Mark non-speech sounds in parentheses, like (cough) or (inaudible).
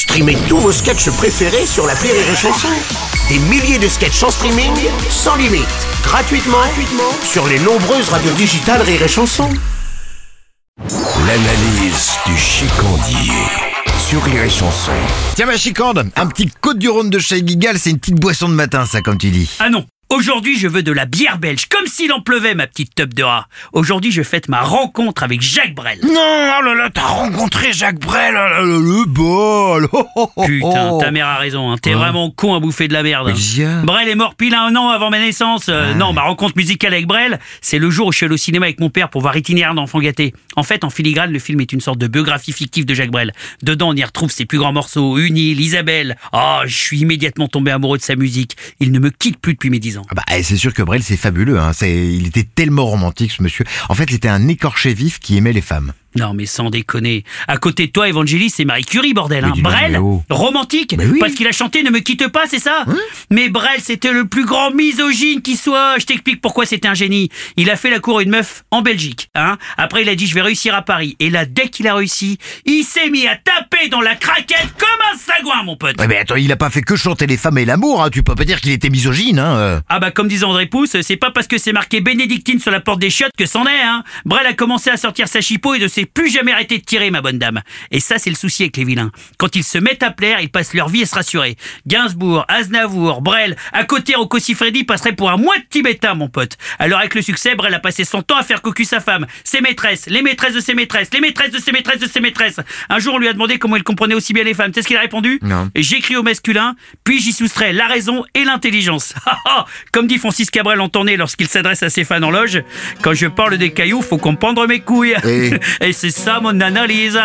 Streamez tous vos sketchs préférés sur la Rire et Chanson. Des milliers de sketchs en streaming, sans limite, gratuitement, gratuitement sur les nombreuses radios digitales Rire et Chanson. L'analyse du chicandier sur Rire et Chanson. Tiens ma chicande, un petit côte du Rhône de chez Gigal, c'est une petite boisson de matin ça comme tu dis. Ah non Aujourd'hui, je veux de la bière belge, comme s'il en pleuvait, ma petite teub de rat. Aujourd'hui, je fête ma rencontre avec Jacques Brel. Non, oh là là, t'as rencontré Jacques Brel, oh là là, le bol oh, oh, oh, Putain, oh. ta mère a raison, hein. t'es vraiment con à bouffer de la merde. Brel est mort pile un an avant ma naissance. Euh, Non, ma rencontre musicale avec Brel, c'est le jour où je suis allé au cinéma avec mon père pour voir Itinéraire d'enfant gâté. En fait, en filigrane, le film est une sorte de biographie fictive de Jacques Brel. Dedans, on y retrouve ses plus grands morceaux, Une île, Isabelle. Ah, je suis immédiatement tombé amoureux de sa musique. Il ne me quitte plus depuis mes 10 ans. Ah bah, eh, c'est sûr que Brel c'est fabuleux, hein. il était tellement romantique ce monsieur. En fait, il était un écorché vif qui aimait les femmes. Non, mais sans déconner. À côté de toi, Evangelis, c'est Marie Curie, bordel. Hein. Brel, oh. romantique, oui. parce qu'il a chanté Ne me quitte pas, c'est ça Mais Brel, c'était le plus grand misogyne qui soit. Je t'explique pourquoi c'était un génie. Il a fait la cour à une meuf en Belgique. Hein. Après, il a dit Je vais réussir à Paris. Et là, dès qu'il a réussi, il s'est mis à taper dans la craquette comme un sagouin, mon pote. Ouais, mais attends, il a pas fait que chanter les femmes et l'amour, hein. tu peux pas dire qu'il était misogyne. Hein. euh. Ah bah comme disait André Pousse, c'est pas parce que c'est marqué bénédictine sur la porte des chiottes que c'en est, hein. Brel a commencé à sortir sa chipot et ne plus jamais arrêté de tirer, ma bonne dame. Et ça, c'est le souci avec les vilains. Quand ils se mettent à plaire, ils passent leur vie à se rassurer. Gainsbourg, Aznavour, Brel, à côté Rocco Siffredi passerait pour un moite tibétain, mon pote. Alors avec le succès, Brel a passé son temps à faire cocu sa femme, ses maîtresses, les maîtresses de ses maîtresses, les maîtresses de ses maîtresses de ses maîtresses. Un jour, on lui a demandé comment il comprenait aussi bien les femmes. Sais ce qu'il a répondu Non. J'écris au masculin, puis j'y soustrais la raison et l'intelligence. (laughs) Comme dit Francis Cabrel en tournée lorsqu'il s'adresse à ses fans en loge, quand je parle des cailloux, faut comprendre mes couilles. (laughs) Et- c'est ça mon analyse.